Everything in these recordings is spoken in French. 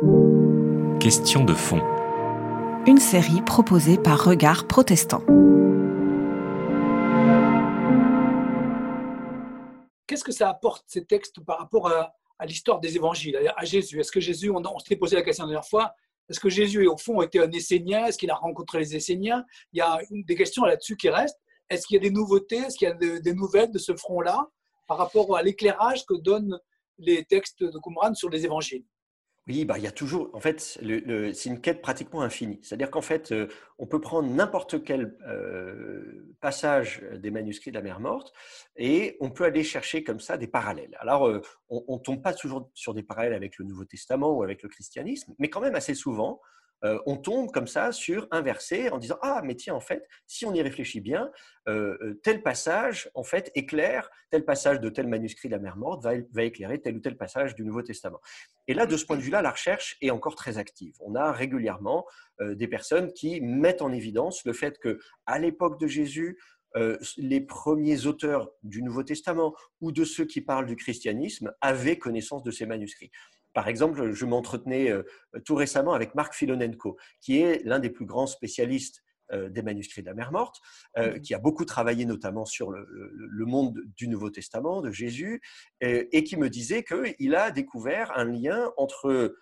Question de fond. Une série proposée par Regard Protestant. Qu'est-ce que ça apporte ces textes par rapport à, l'histoire des évangiles, à Jésus? Est-ce que Jésus, on, on s'était posé la question la dernière fois, est-ce que Jésus, au fond, était un Essénien? Est-ce qu'il a rencontré les Esséniens? Il y a des questions là-dessus qui restent. Est-ce qu'il y a des nouveautés? Est-ce qu'il y a des nouvelles de ce front-là par rapport à l'éclairage que donnent les textes de Qumran sur les évangiles? Oui, bah, il y a toujours, en fait, c'est une quête pratiquement infinie. C'est-à-dire qu'en fait, euh, on peut prendre n'importe quel euh, passage des manuscrits de la mer morte et on peut aller chercher comme ça des parallèles. Alors, euh, on ne tombe pas toujours sur des parallèles avec le Nouveau Testament ou avec le christianisme, mais quand même assez souvent, euh, on tombe comme ça sur un verset en disant ah mais tiens en fait si on y réfléchit bien euh, euh, tel passage en fait éclaire tel passage de tel manuscrit de la mer morte va, éclairer tel ou tel passage du Nouveau Testament et là de ce point de vue-là la recherche est encore très active on a régulièrement des personnes qui mettent en évidence le fait que à l'époque de Jésus les premiers auteurs du Nouveau Testament ou de ceux qui parlent du christianisme avaient connaissance de ces manuscrits. Par exemple, je m'entretenais euh, tout récemment avec Marc Filonenko, qui est l'un des plus grands spécialistes euh, des manuscrits de la mer morte, euh, mhm. qui a beaucoup travaillé notamment sur le, monde du Nouveau Testament, de Jésus, et qui me disait qu'il a découvert un lien entre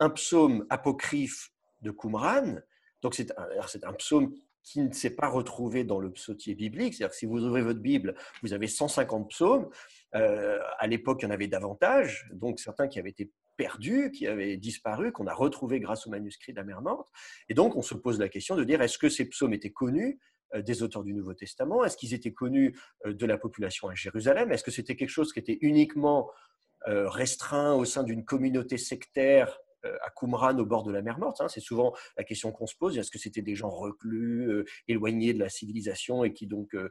un psaume apocryphe de Qumran, donc c'est un, psaume qui ne s'est pas retrouvé dans le psautier biblique. C'est-à-dire que si vous ouvrez votre Bible, vous avez 150 psaumes. à l'époque, il y en avait davantage, donc certains qui avaient été perdu, qui avait disparu, qu'on a retrouvé grâce au manuscrit de la morte. Et donc, on se pose la question de dire est-ce que ces psaumes étaient connus euh, des auteurs du Nouveau Testament? Est-ce qu'ils étaient connus euh, de la population à Jérusalem? Est-ce que c'était quelque chose qui était uniquement euh, restreint au sein d'une communauté sectaire euh, à Qumran au bord de la mer Morte. Hein. C'est souvent la question qu'on se pose est-ce que c'était des gens reclus, euh, éloignés de la civilisation et qui donc euh,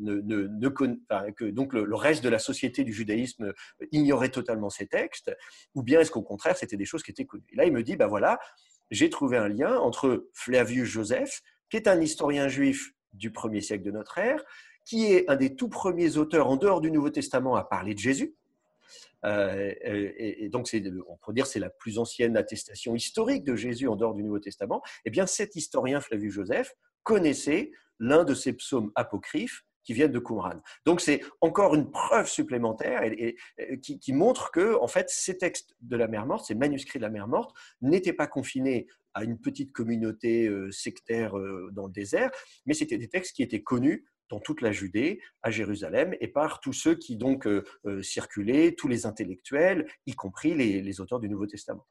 ne, que donc le, reste de la société du judaïsme ignorait totalement ces textes, ou bien est-ce qu'au contraire c'était des choses qui étaient connues? Là il me dit ben voilà, j'ai trouvé un lien entre Flavius Joseph, qui est un historien juif du premier siècle de notre ère, qui est un des tout premiers auteurs en dehors du Nouveau Testament à parler de Jésus, euh, et, donc, on pourrait dire c'est la plus ancienne attestation historique de Jésus en dehors du Nouveau Testament. Eh bien, cet historien Flavius Joseph connaissait l'un de ces psaumes apocryphes qui viennent de Qumran. Donc c'est encore une preuve supplémentaire qui, montre que en fait ces textes de la mer morte, ces manuscrits de la mer morte, n'étaient pas confinés à une petite communauté euh, sectaire euh, dans le désert, mais c'était des textes qui étaient connus dans toute la Judée, à Jérusalem, et par tous ceux qui donc euh, euh, circulaient, tous les intellectuels, y compris les, auteurs du Nouveau Testament.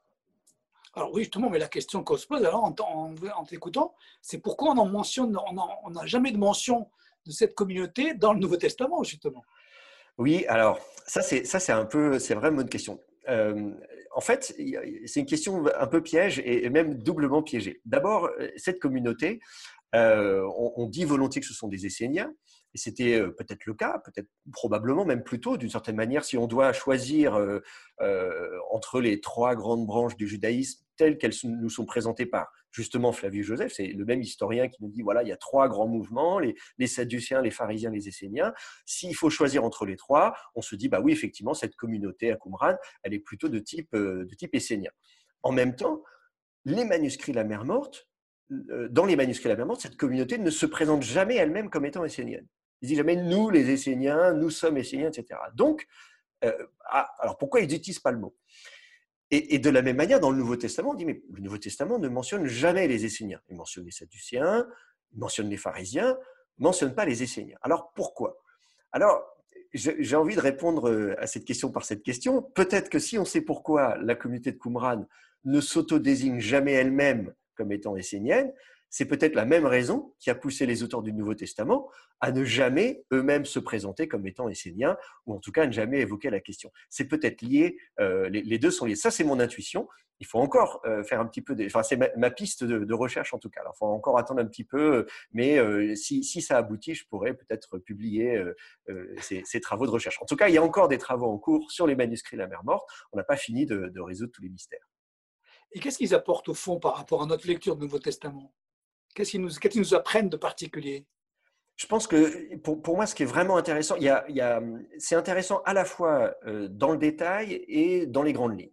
Alors oui, justement, mais la question qu'on se pose alors en, t'écoutant, c'est pourquoi on en mentionne, on n'a jamais de mention de cette communauté dans le Nouveau Testament, justement? Oui, alors ça c'est ça c'est un peu, c'est vraiment une question. Euh, en fait, c'est une question un peu piège et même doublement piégée. D'abord, cette communauté, euh, on, dit volontiers que ce sont des Esséniens, et c'était euh, peut-être le cas, peut-être probablement même plutôt d'une certaine manière, si on doit choisir euh, entre les trois grandes branches du judaïsme telles qu'elles nous sont présentées par justement Flavius Joseph, c'est le même historien qui nous dit voilà, il y a trois grands mouvements, les, les Sadduciens, les pharisiens, les Esséniens. S'il faut choisir entre les trois, on se dit bah oui, effectivement, cette communauté à Qumran, elle est plutôt de type, de type essénien. En même temps, les manuscrits de la mer morte dans les manuscrits de la cette communauté ne se présente jamais elle-même comme étant essénienne. Ils disent jamais nous, les Esséniens, nous sommes Esséniens, etc. Donc, euh, ah, alors pourquoi ils n'utilisent pas le mot? Et, de la même manière, dans le Nouveau Testament, on dit mais le Nouveau Testament ne mentionne jamais les Esséniens. Il mentionne les Sadduciens, il mentionne les pharisiens, il ne mentionne pas les Esséniens. Alors pourquoi? Alors, j'ai envie de répondre euh, à cette question par cette question. Peut-être que si on sait pourquoi la communauté de Qumran ne s'auto-désigne jamais elle-même comme étant essénienne, c'est peut-être la même raison qui a poussé les auteurs du Nouveau Testament à ne jamais eux-mêmes se présenter comme étant esséniens, ou en tout cas à ne jamais évoquer la question. C'est peut-être lié, euh, les, deux sont liés. Ça, c'est mon intuition. Il faut encore euh, faire un petit peu, enfin, c'est ma, piste de, recherche en tout cas. il faut encore attendre un petit peu, mais euh, si, ça aboutit, je pourrais peut-être publier ces, travaux de recherche. En tout cas, il y a encore des travaux en cours sur les manuscrits de la mer morte. On n'a pas fini de résoudre tous les mystères. Et qu'est-ce qu'ils apportent au fond par rapport à notre lecture du Nouveau Testament? Qu'est-ce qu'ils nous, apprennent de particulier? Je pense que pour, moi, ce qui est vraiment intéressant, c'est intéressant à la fois euh, dans le détail et dans les grandes lignes.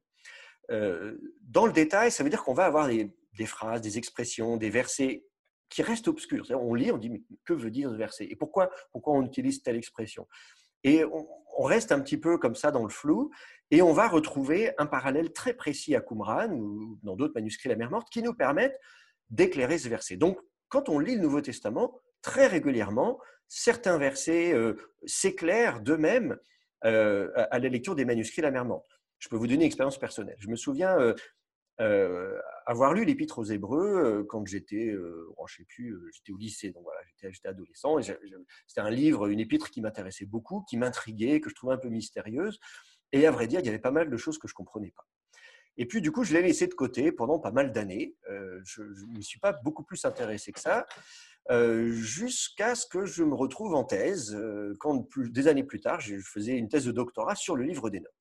dans le détail, ça veut dire qu'on va avoir des, des, phrases, des expressions, des versets qui restent obscurs. On lit, on dit, mais que veut dire ce verset? Et pourquoi, pourquoi on utilise telle expression? Et on, reste un petit peu comme ça dans le flou, et on va retrouver un parallèle très précis à Qumran ou dans d'autres manuscrits de la mer morte qui nous permettent d'éclairer ce verset. Donc, quand on lit le Nouveau Testament, très régulièrement, certains versets euh, s'éclairent d'eux-mêmes euh, à la lecture des manuscrits de la mer morte. Je peux vous donner une expérience personnelle. Je me souviens euh, avoir lu l'Épître aux Hébreux quand j'étais, oh, je sais plus, j'étais au lycée, donc voilà, j'étais adolescent. C'était un livre, une épître qui m'intéressait beaucoup, qui m'intriguait, que je trouvais un peu mystérieuse. Et à vrai dire, il y avait pas mal de choses que je comprenais pas. Et puis, du coup, je l'ai laissé de côté pendant pas mal d'années. Euh, je ne me suis pas beaucoup plus intéressé que ça, euh, jusqu'à ce que je me retrouve en thèse, euh, quand des années plus tard, je faisais une thèse de doctorat sur le livre d'Enoch.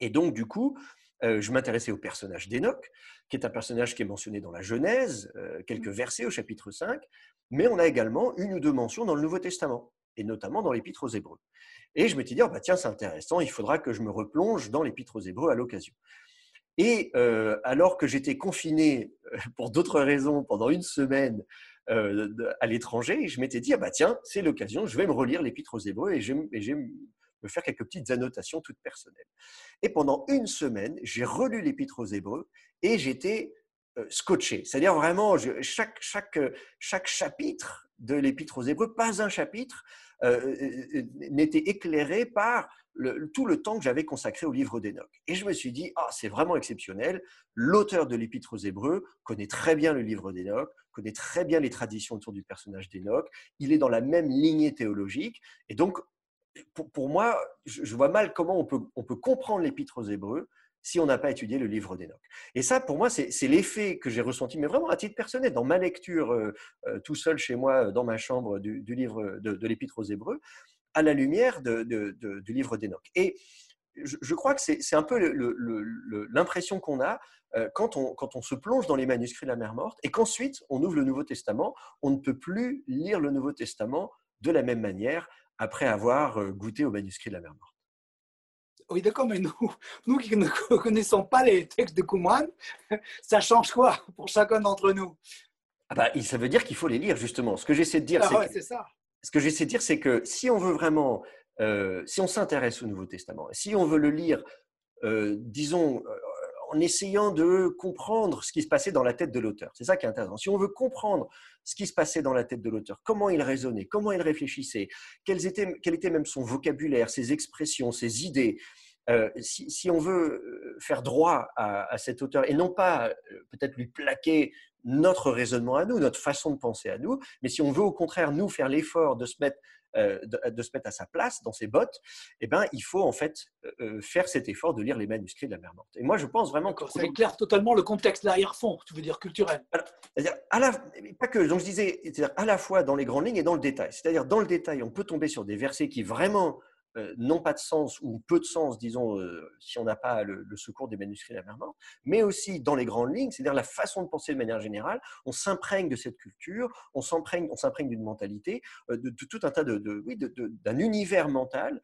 Et donc, du coup, je m'intéressais au personnage d'Enoch, qui est un personnage qui est mentionné dans la Genèse, quelques versets au chapitre 5, mais on a également une ou deux mentions dans le Nouveau Testament, et notamment dans l'Épître aux Hébreux. Et je m'étais dit, oh, bah, tiens, c'est intéressant, il faudra que je me replonge dans l'Épître aux Hébreux à l'occasion. Et euh, alors que j'étais confiné euh, pour d'autres raisons pendant une semaine euh, à l'étranger, je m'étais dit, ah bah tiens, c'est l'occasion, je vais me relire l'Épître aux Hébreux et je, vais me faire quelques petites annotations toutes personnelles. Et pendant une semaine, j'ai relu l'Épître aux Hébreux et j'étais scotché. C'est-à-dire vraiment, chaque, chaque, chaque chapitre de l'Épître aux Hébreux, pas un chapitre n'était éclairé par tout le temps que j'avais consacré au livre d'Enoch. Et je me suis dit, ah, c'est vraiment exceptionnel. L'auteur de l'Épître aux Hébreux connaît très bien le livre d'Enoch, connaît très bien les traditions autour du personnage d'Enoch. Il est dans la même lignée théologique. Et donc, pour, moi, je, vois mal comment on peut, comprendre l'Épître aux Hébreux si on n'a pas étudié le livre d'Enoch. Et ça, pour moi, c'est l'effet que j'ai ressenti, mais vraiment à titre personnel, dans ma lecture euh, euh, tout seul chez moi, dans ma chambre du, livre de, l'Épître aux Hébreux à la lumière du livre d'Enoch. Et je, crois que c'est un peu l'impression qu'on a euh, quand on, quand on se plonge dans les manuscrits de la mer morte et qu'ensuite on ouvre le Nouveau Testament, on ne peut plus lire le Nouveau Testament de la même manière après avoir goûté au manuscrit de la mer morte. Oui, d'accord, mais nous, nous qui ne connaissons pas les textes de Qumran, ça change quoi pour chacun d'entre nous? Ah bah, Ça veut dire qu'il faut les lire, justement. Ce que j'essaie de dire, ah c'est ça ce que j'essaie de dire, c'est que si on veut vraiment, euh, si on s'intéresse au Nouveau Testament, si on veut le lire, euh, disons, en essayant de comprendre ce qui se passait dans la tête de l'auteur, c'est ça qui est intéressant. Si on veut comprendre ce qui se passait dans la tête de l'auteur, comment il raisonnait, comment il réfléchissait, quel était, quel était même son vocabulaire, ses expressions, ses idées, si, on veut faire droit à, à, cet auteur et non pas peut-être lui plaquer notre raisonnement à nous, notre façon de penser à nous, mais si on veut au contraire nous faire l'effort de se mettre euh, de, se mettre à sa place dans ses bottes, eh ben, il faut en fait euh, euh, faire cet effort de lire les manuscrits de la mer morte. Et moi, je pense vraiment que ça éclaire totalement le contexte, l'arrière-fond, tu veux dire culturel. C'est-à-dire, à la, pas que, donc je disais, c'est-à-dire à la fois dans les grandes lignes et dans le détail. C'est-à-dire, dans le détail, on peut tomber sur des versets qui vraiment euh, n'ont pas de sens ou peu de sens, disons, euh, si on n'a pas le, secours des manuscrits de mais aussi dans les grandes lignes, c'est-à-dire la façon de penser de manière générale, on s'imprègne de cette culture, on s'imprègne, on s'imprègne d'une mentalité, euh, de, tout un tas de, oui, d'un univers mental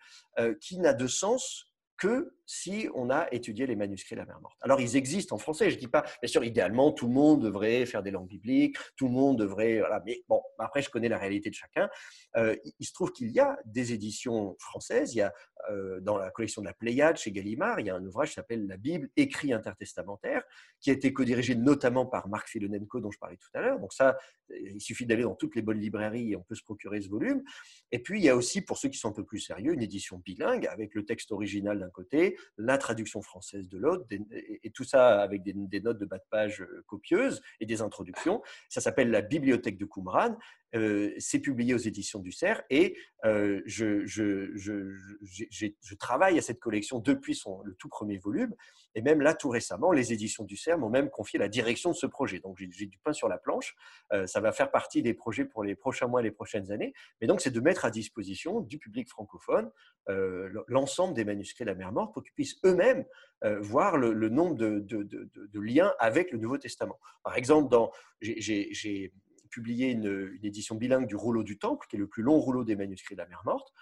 qui n'a de sens que si on a étudié les manuscrits de la mer morte. Alors, ils existent en français, je ne dis pas, bien sûr, idéalement, tout le monde devrait faire des langues bibliques, tout le monde devrait, voilà, mais bon, après, je connais la réalité de chacun. Euh, il se trouve qu'il y a des éditions françaises, il y a euh, dans la collection de la Pléiade chez Gallimard, il y a un ouvrage qui s'appelle La Bible, écrit intertestamentaire, qui a été codirigé notamment par Marc Filonenko, dont je parlais tout à l'heure. Donc ça, il suffit d'aller dans toutes les bonnes librairies et on peut se procurer ce volume. Et puis, il y a aussi, pour ceux qui sont un peu plus sérieux, une édition bilingue avec le texte original d'un côté, la traduction française de l'autre, et tout ça avec des, notes de bas de page euh, copieuses et des introductions. Ça s'appelle la Bibliothèque de Qumran. Euh, c'est publié aux éditions du CERF et euh, je, travaille à cette collection depuis son, le tout premier volume. Et même là, tout récemment, les éditions du CERF m'ont même confié la direction de ce projet. Donc, j'ai du pain sur la planche. ça va faire partie des projets pour les prochains mois, les prochaines années. Mais donc, c'est de mettre à disposition du public francophone l'ensemble des manuscrits de la mer morte pour qu'ils puissent eux-mêmes voir le, nombre de, de, liens avec le Nouveau Testament. Par exemple, j'ai publié une, édition bilingue du rouleau du Temple, qui est le plus long rouleau des manuscrits de la mer morte.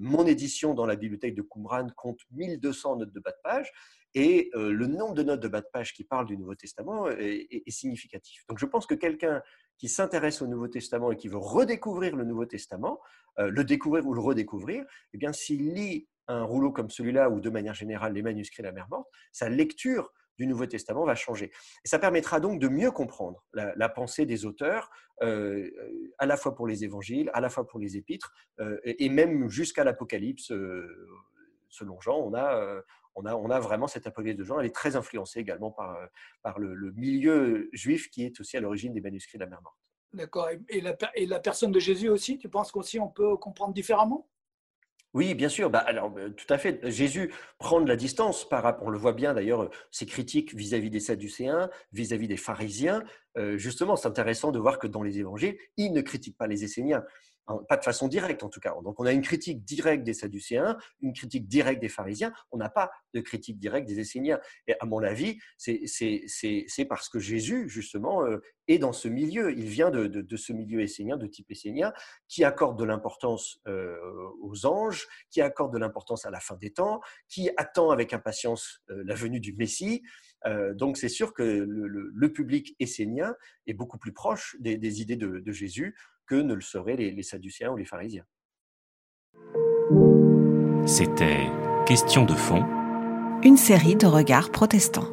mon édition dans la bibliothèque de Qumran compte 1200 notes de bas de page. et le nombre de notes de bas de page qui parlent du Nouveau Testament est, significatif. Donc je pense que quelqu'un qui s'intéresse au Nouveau Testament et qui veut redécouvrir le Nouveau Testament, le découvrir ou le redécouvrir, eh bien s'il lit un rouleau comme celui-là ou de manière générale les manuscrits de la mer morte, sa lecture du Nouveau Testament va changer. Et ça permettra donc de mieux comprendre la, pensée des auteurs, euh, à la fois pour les évangiles, à la fois pour les épîtres, euh, et, même jusqu'à l'Apocalypse. Euh, selon Jean, on a, on, a, on a vraiment cette Apocalypse de Jean. Elle est très influencée également par, par le, milieu juif qui est aussi à l'origine des manuscrits de la mer morte. D'accord. Et la, personne de Jésus aussi, tu penses qu'aussi on peut comprendre différemment? Oui, bien sûr. Bah, alors, euh, tout à fait. Jésus prend de la distance par rapport, on le voit bien d'ailleurs, euh, ses critiques vis-à-vis des Sadducéens, vis-à-vis des pharisiens. Euh, justement, c'est intéressant de voir que dans les évangiles, il ne critique pas les Esséniens pas de façon directe en tout cas. Donc on a une critique directe des Sadducéens, une critique directe des pharisiens, on n'a pas de critique directe des Esséniens. Et à mon avis, c'est parce que Jésus, justement, euh, est dans ce milieu. Il vient de, ce milieu essénien, de type essénien, qui accorde de l'importance euh, aux anges, qui accorde de l'importance à la fin des temps, qui attend avec impatience euh, la venue du Messie. donc c'est sûr que le, public essénien est beaucoup plus proche des, idées de, de Jésus que ne le seraient les, Sadduciens ou les pharisiens. C'était Question de fond, une série de regards protestants.